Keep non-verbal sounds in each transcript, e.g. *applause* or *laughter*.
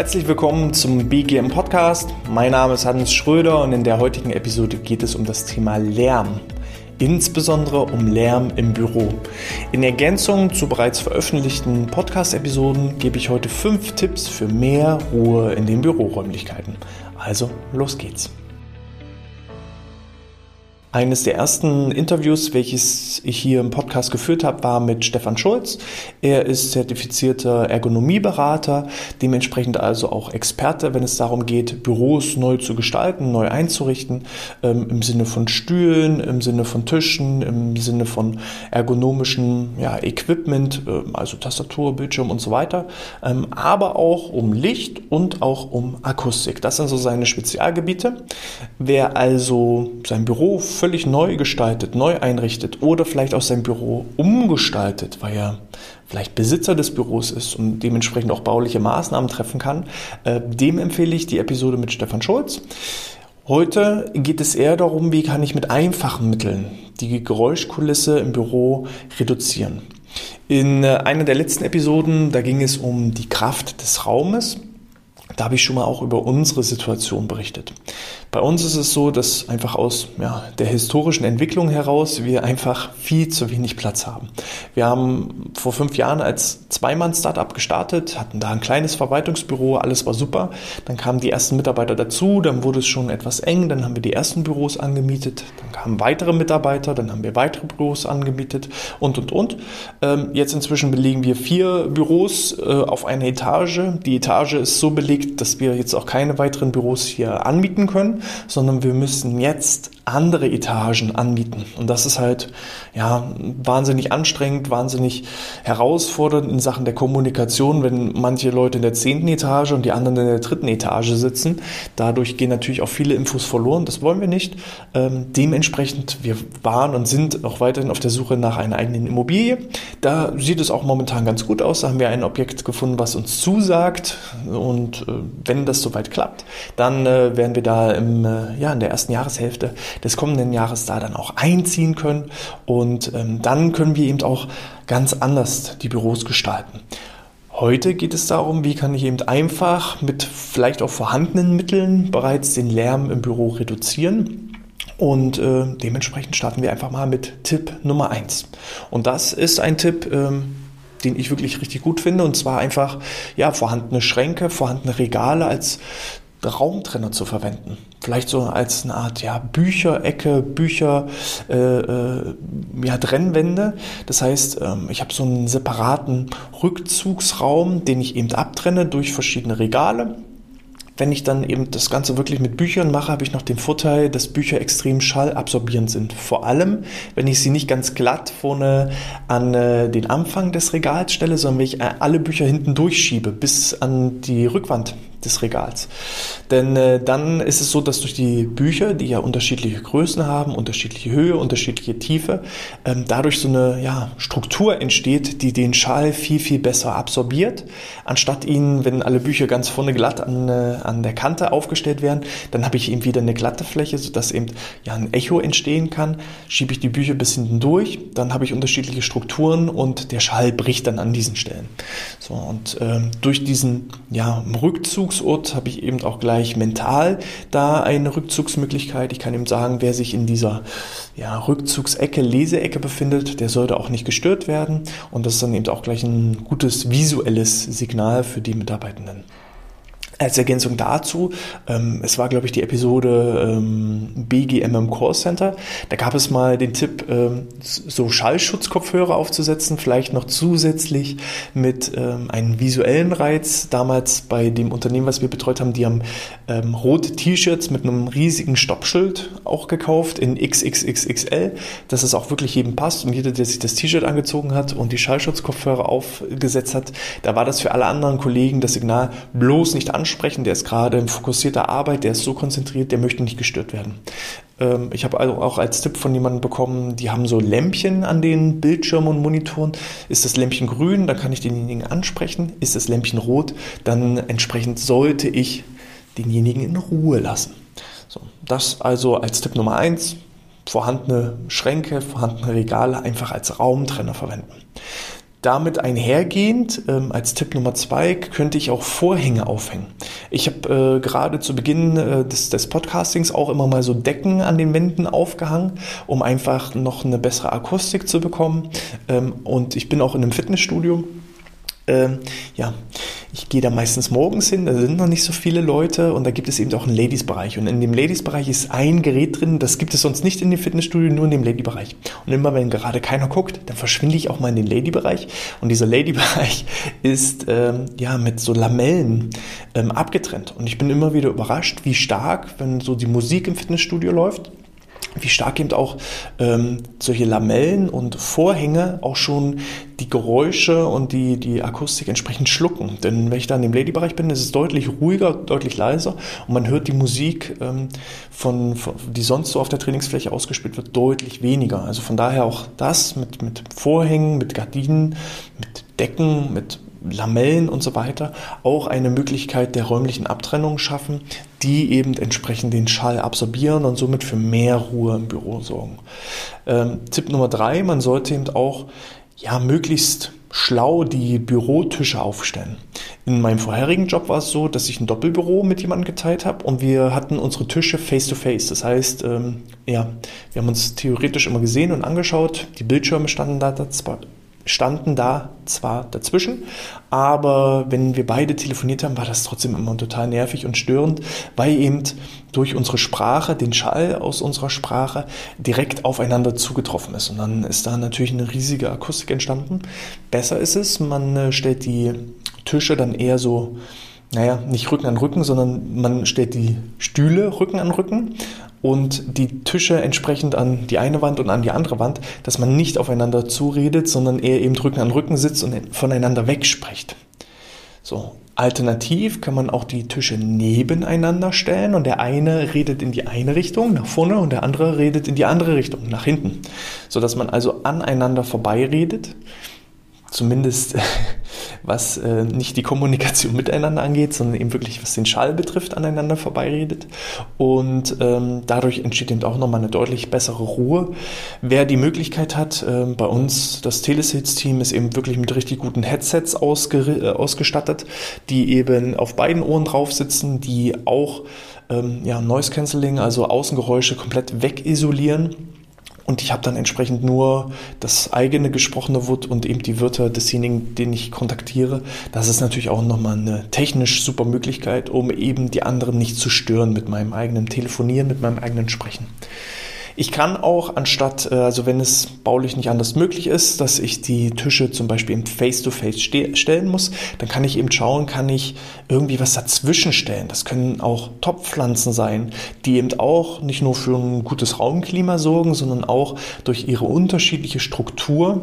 Herzlich willkommen zum BGM Podcast. Mein Name ist Hans Schröder und in der heutigen Episode geht es um das Thema Lärm. Insbesondere um Lärm im Büro. In Ergänzung zu bereits veröffentlichten Podcast-Episoden gebe ich heute fünf Tipps für mehr Ruhe in den Büroräumlichkeiten. Also, los geht's. Eines der ersten Interviews, welches ich hier im Podcast geführt habe, war mit Stefan Schulz. Er ist zertifizierter Ergonomieberater, dementsprechend also auch Experte, wenn es darum geht, Büros neu zu gestalten, neu einzurichten, ähm, im Sinne von Stühlen, im Sinne von Tischen, im Sinne von ergonomischen ja, Equipment, äh, also Tastatur, Bildschirm und so weiter, ähm, aber auch um Licht und auch um Akustik. Das sind so seine Spezialgebiete. Wer also sein Büro völlig neu gestaltet, neu einrichtet oder vielleicht auch sein Büro umgestaltet, weil er vielleicht Besitzer des Büros ist und dementsprechend auch bauliche Maßnahmen treffen kann, äh, dem empfehle ich die Episode mit Stefan Schulz. Heute geht es eher darum, wie kann ich mit einfachen Mitteln die Geräuschkulisse im Büro reduzieren. In äh, einer der letzten Episoden, da ging es um die Kraft des Raumes. Da habe ich schon mal auch über unsere Situation berichtet. Bei uns ist es so, dass einfach aus ja, der historischen Entwicklung heraus wir einfach viel zu wenig Platz haben. Wir haben vor fünf Jahren als Zweimann-Startup gestartet, hatten da ein kleines Verwaltungsbüro, alles war super. Dann kamen die ersten Mitarbeiter dazu, dann wurde es schon etwas eng, dann haben wir die ersten Büros angemietet, dann kamen weitere Mitarbeiter, dann haben wir weitere Büros angemietet und und und. Ähm, jetzt inzwischen belegen wir vier Büros äh, auf einer Etage. Die Etage ist so belegt, dass wir jetzt auch keine weiteren Büros hier anmieten können sondern wir müssen jetzt andere Etagen anmieten. Und das ist halt ja wahnsinnig anstrengend, wahnsinnig herausfordernd in Sachen der Kommunikation, wenn manche Leute in der zehnten Etage und die anderen in der dritten Etage sitzen. Dadurch gehen natürlich auch viele Infos verloren. Das wollen wir nicht. Ähm, dementsprechend, wir waren und sind auch weiterhin auf der Suche nach einer eigenen Immobilie. Da sieht es auch momentan ganz gut aus. Da haben wir ein Objekt gefunden, was uns zusagt. Und äh, wenn das soweit klappt, dann äh, werden wir da im, äh, ja, in der ersten Jahreshälfte des kommenden Jahres da dann auch einziehen können. Und ähm, dann können wir eben auch ganz anders die Büros gestalten. Heute geht es darum, wie kann ich eben einfach mit vielleicht auch vorhandenen Mitteln bereits den Lärm im Büro reduzieren. Und äh, dementsprechend starten wir einfach mal mit Tipp Nummer 1. Und das ist ein Tipp, ähm, den ich wirklich richtig gut finde. Und zwar einfach ja, vorhandene Schränke, vorhandene Regale als Raumtrenner zu verwenden. Vielleicht so als eine Art ja, Bücherecke, Bücher, äh, äh, ja, Trennwände. Das heißt, ähm, ich habe so einen separaten Rückzugsraum, den ich eben abtrenne durch verschiedene Regale. Wenn ich dann eben das Ganze wirklich mit Büchern mache, habe ich noch den Vorteil, dass Bücher extrem schallabsorbierend sind. Vor allem, wenn ich sie nicht ganz glatt vorne an äh, den Anfang des Regals stelle, sondern wenn ich äh, alle Bücher hinten durchschiebe bis an die Rückwand des Regals. Denn äh, dann ist es so, dass durch die Bücher, die ja unterschiedliche Größen haben, unterschiedliche Höhe, unterschiedliche Tiefe, ähm, dadurch so eine ja, Struktur entsteht, die den Schall viel, viel besser absorbiert. Anstatt ihnen, wenn alle Bücher ganz vorne glatt an, äh, an der Kante aufgestellt werden, dann habe ich eben wieder eine glatte Fläche, sodass eben ja ein Echo entstehen kann. Schiebe ich die Bücher bis hinten durch, dann habe ich unterschiedliche Strukturen und der Schall bricht dann an diesen Stellen. So, und ähm, durch diesen ja, Rückzug Rückzugsort habe ich eben auch gleich mental da eine Rückzugsmöglichkeit. Ich kann eben sagen, wer sich in dieser ja, Rückzugsecke, Leseecke befindet, der sollte auch nicht gestört werden. Und das ist dann eben auch gleich ein gutes visuelles Signal für die Mitarbeitenden. Als Ergänzung dazu, ähm, es war, glaube ich, die Episode ähm, BGM im Call Center. Da gab es mal den Tipp, ähm, so Schallschutzkopfhörer aufzusetzen, vielleicht noch zusätzlich mit ähm, einem visuellen Reiz. Damals bei dem Unternehmen, was wir betreut haben, die haben ähm, rote T-Shirts mit einem riesigen Stoppschild auch gekauft in XXXXL, dass es auch wirklich jedem passt und jeder, der sich das T-Shirt angezogen hat und die Schallschutzkopfhörer aufgesetzt hat, da war das für alle anderen Kollegen das Signal bloß nicht anschauen ansprechen, der ist gerade in fokussierter Arbeit, der ist so konzentriert, der möchte nicht gestört werden. Ähm, ich habe also auch als Tipp von jemandem bekommen, die haben so Lämpchen an den Bildschirmen und Monitoren. Ist das Lämpchen grün, dann kann ich denjenigen ansprechen. Ist das Lämpchen rot, dann entsprechend sollte ich denjenigen in Ruhe lassen. So, das also als Tipp Nummer eins vorhandene Schränke, vorhandene Regale einfach als Raumtrenner verwenden. Damit einhergehend, ähm, als Tipp Nummer zwei, könnte ich auch Vorhänge aufhängen. Ich habe äh, gerade zu Beginn äh, des, des Podcastings auch immer mal so Decken an den Wänden aufgehangen, um einfach noch eine bessere Akustik zu bekommen. Ähm, und ich bin auch in einem Fitnessstudio ähm, ja, ich gehe da meistens morgens hin, da sind noch nicht so viele Leute und da gibt es eben auch einen Ladies-Bereich. Und in dem Ladies-Bereich ist ein Gerät drin, das gibt es sonst nicht in dem Fitnessstudio, nur in dem Lady-Bereich. Und immer wenn gerade keiner guckt, dann verschwinde ich auch mal in den Lady-Bereich. Und dieser Lady-Bereich *laughs* ist ähm, ja mit so Lamellen ähm, abgetrennt. Und ich bin immer wieder überrascht, wie stark, wenn so die Musik im Fitnessstudio läuft, wie stark eben auch ähm, solche Lamellen und Vorhänge auch schon die Geräusche und die, die Akustik entsprechend schlucken. Denn wenn ich da in dem Lady-Bereich bin, ist es deutlich ruhiger, deutlich leiser und man hört die Musik, ähm, von, von, die sonst so auf der Trainingsfläche ausgespielt wird, deutlich weniger. Also von daher auch das mit, mit Vorhängen, mit Gardinen, mit Decken, mit Lamellen und so weiter auch eine Möglichkeit der räumlichen Abtrennung schaffen, die eben entsprechend den Schall absorbieren und somit für mehr Ruhe im Büro sorgen. Ähm, Tipp Nummer drei, man sollte eben auch ja, möglichst schlau die Bürotische aufstellen. In meinem vorherigen Job war es so, dass ich ein Doppelbüro mit jemandem geteilt habe und wir hatten unsere Tische face to face. Das heißt, ähm, ja, wir haben uns theoretisch immer gesehen und angeschaut. Die Bildschirme standen da standen da zwar dazwischen, aber wenn wir beide telefoniert haben, war das trotzdem immer total nervig und störend, weil eben durch unsere Sprache, den Schall aus unserer Sprache direkt aufeinander zugetroffen ist. Und dann ist da natürlich eine riesige Akustik entstanden. Besser ist es, man äh, stellt die Tische dann eher so naja, nicht Rücken an Rücken, sondern man stellt die Stühle Rücken an Rücken und die Tische entsprechend an die eine Wand und an die andere Wand, dass man nicht aufeinander zuredet, sondern eher eben Rücken an Rücken sitzt und voneinander wegspricht. So. Alternativ kann man auch die Tische nebeneinander stellen und der eine redet in die eine Richtung nach vorne und der andere redet in die andere Richtung nach hinten, so dass man also aneinander vorbeiredet zumindest *laughs* was äh, nicht die Kommunikation *laughs* miteinander angeht, sondern eben wirklich was den Schall betrifft, aneinander vorbeiredet. Und ähm, dadurch entsteht eben auch nochmal eine deutlich bessere Ruhe. Wer die Möglichkeit hat, äh, bei uns, das Telesales-Team ist eben wirklich mit richtig guten Headsets ausge äh, ausgestattet, die eben auf beiden Ohren drauf sitzen, die auch ähm, ja, Noise Cancelling, also Außengeräusche komplett wegisolieren und ich habe dann entsprechend nur das eigene gesprochene Wort und eben die Wörter desjenigen, den ich kontaktiere. Das ist natürlich auch nochmal eine technisch super Möglichkeit, um eben die anderen nicht zu stören mit meinem eigenen Telefonieren, mit meinem eigenen Sprechen. Ich kann auch anstatt, äh, also wenn es baulich nicht anders möglich ist, dass ich die Tische zum Beispiel im Face-to-Face -face stellen muss, dann kann ich eben schauen, kann ich irgendwie was dazwischen stellen. Das können auch Topfpflanzen sein, die eben auch nicht nur für ein gutes Raumklima sorgen, sondern auch durch ihre unterschiedliche Struktur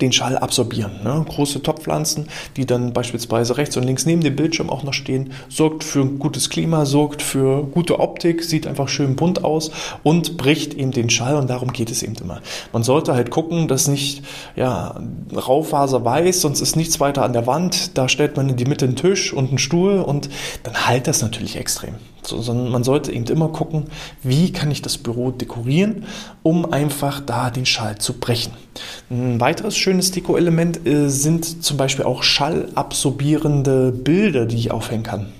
den Schall absorbieren. Ne? Große Topfpflanzen, die dann beispielsweise rechts und links neben dem Bildschirm auch noch stehen, sorgt für ein gutes Klima, sorgt für gute Optik, sieht einfach schön bunt aus und bricht eben den Schall und darum geht es eben immer. Man sollte halt gucken, dass nicht ja, Raufaser weiß, sonst ist nichts weiter an der Wand, da stellt man in die Mitte einen Tisch und einen Stuhl und dann halt das natürlich extrem. So, sondern man sollte eben immer gucken, wie kann ich das Büro dekorieren, um einfach da den Schall zu brechen. Ein weiteres schönes Deko-Element äh, sind zum Beispiel auch schallabsorbierende Bilder, die ich aufhängen kann.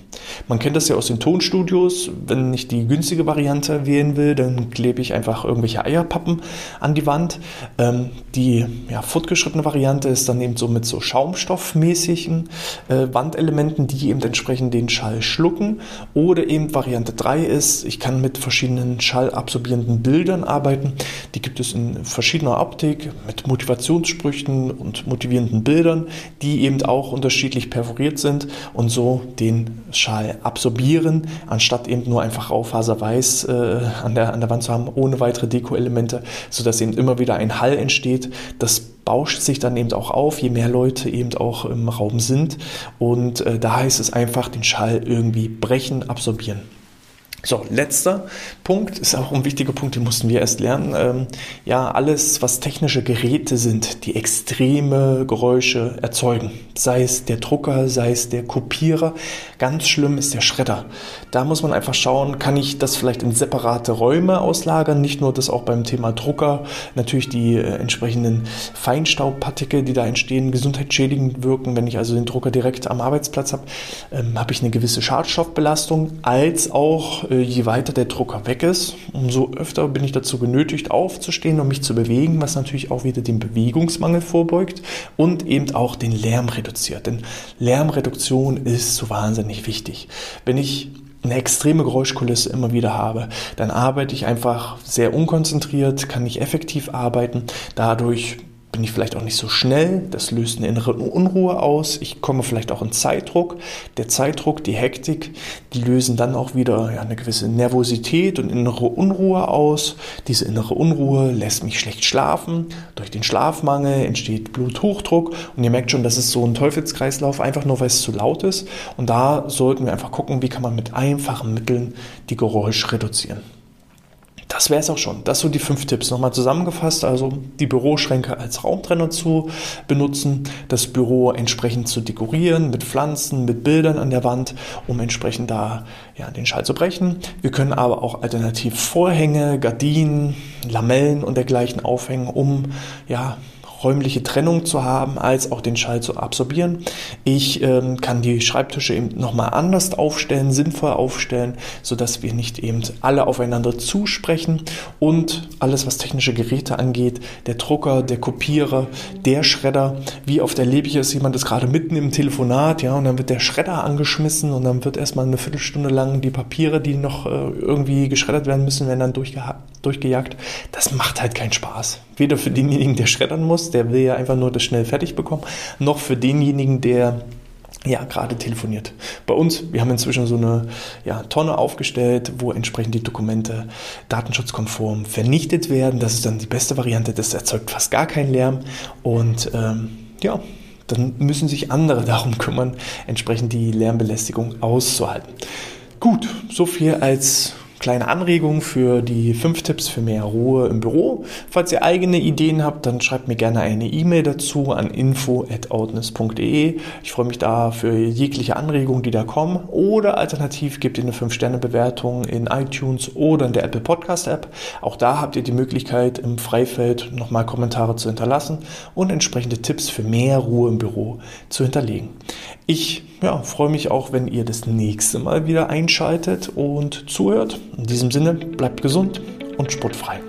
Man kennt das ja aus den Tonstudios. Wenn ich die günstige Variante wählen will, dann klebe ich einfach irgendwelche Eierpappen an die Wand. Ähm, die ja, fortgeschrittene Variante ist dann eben so mit so schaumstoffmäßigen äh, Wandelementen, die eben entsprechend den Schall schlucken. Oder eben Variante 3 ist, ich kann mit verschiedenen schallabsorbierenden Bildern arbeiten. Die gibt es in verschiedener Optik mit Motivationssprüchen und motivierenden Bildern, die eben auch unterschiedlich perforiert sind und so den Schall absorbieren, anstatt eben nur einfach Raufaserweiß äh, an, der, an der Wand zu haben, ohne weitere Deko-Elemente, sodass eben immer wieder ein Hall entsteht. Das bauscht sich dann eben auch auf, je mehr Leute eben auch im Raum sind. Und äh, da heißt es einfach, den Schall irgendwie brechen, absorbieren. So, letzter Punkt, ist auch ein wichtiger Punkt, den mussten wir erst lernen. Ähm, ja, alles, was technische Geräte sind, die extreme Geräusche erzeugen, sei es der Drucker, sei es der Kopierer, ganz schlimm ist der Schredder. Da muss man einfach schauen, kann ich das vielleicht in separate Räume auslagern, nicht nur das auch beim Thema Drucker, natürlich die äh, entsprechenden Feinstaubpartikel, die da entstehen, gesundheitsschädigend wirken. Wenn ich also den Drucker direkt am Arbeitsplatz habe, ähm, habe ich eine gewisse Schadstoffbelastung, als auch je weiter der Drucker weg ist, umso öfter bin ich dazu genötigt, aufzustehen und mich zu bewegen, was natürlich auch wieder dem Bewegungsmangel vorbeugt und eben auch den Lärm reduziert. Denn Lärmreduktion ist so wahnsinnig wichtig. Wenn ich eine extreme Geräuschkulisse immer wieder habe, dann arbeite ich einfach sehr unkonzentriert, kann nicht effektiv arbeiten. Dadurch bin ich vielleicht auch nicht so schnell, das löst eine innere Unruhe aus, ich komme vielleicht auch in Zeitdruck. Der Zeitdruck, die Hektik, die lösen dann auch wieder ja, eine gewisse Nervosität und innere Unruhe aus. Diese innere Unruhe lässt mich schlecht schlafen. Durch den Schlafmangel entsteht Bluthochdruck und ihr merkt schon, das ist so ein Teufelskreislauf, einfach nur weil es zu laut ist. Und da sollten wir einfach gucken, wie kann man mit einfachen Mitteln die Geräusche reduzieren. Das wäre es auch schon. Das sind die fünf Tipps. Nochmal zusammengefasst, also die Büroschränke als Raumtrenner zu benutzen, das Büro entsprechend zu dekorieren mit Pflanzen, mit Bildern an der Wand, um entsprechend da ja, den Schall zu brechen. Wir können aber auch alternativ Vorhänge, Gardinen, Lamellen und dergleichen aufhängen, um ja, räumliche Trennung zu haben, als auch den Schall zu absorbieren. Ich ähm, kann die Schreibtische eben nochmal anders aufstellen, sinnvoll aufstellen, sodass wir nicht eben alle aufeinander zusprechen und alles, was technische Geräte angeht, der Drucker, der Kopierer, der Schredder, wie oft erlebe ich es, jemand ist gerade mitten im Telefonat, ja, und dann wird der Schredder angeschmissen und dann wird erstmal eine Viertelstunde lang die Papiere, die noch äh, irgendwie geschreddert werden müssen, werden dann durchgejagt. Das macht halt keinen Spaß. Weder für denjenigen, der schreddern muss, der will ja einfach nur das schnell fertig bekommen, noch für denjenigen, der ja, gerade telefoniert. Bei uns, wir haben inzwischen so eine ja, Tonne aufgestellt, wo entsprechend die Dokumente datenschutzkonform vernichtet werden. Das ist dann die beste Variante, das erzeugt fast gar keinen Lärm und ähm, ja, dann müssen sich andere *laughs* darum kümmern, entsprechend die Lärmbelästigung auszuhalten. Gut, so viel als kleine Anregung für die fünf Tipps für mehr Ruhe im Büro. Falls ihr eigene Ideen habt, dann schreibt mir gerne eine E-Mail dazu an info@outness.de. Ich freue mich da für jegliche Anregungen, die da kommen. Oder alternativ gebt ihr eine 5-Sterne-Bewertung in iTunes oder in der Apple Podcast App. Auch da habt ihr die Möglichkeit, im Freifeld nochmal Kommentare zu hinterlassen und entsprechende Tipps für mehr Ruhe im Büro zu hinterlegen. Ich ja, freue mich auch, wenn ihr das nächste Mal wieder einschaltet und zuhört. In diesem Sinne, bleibt gesund und sportfrei.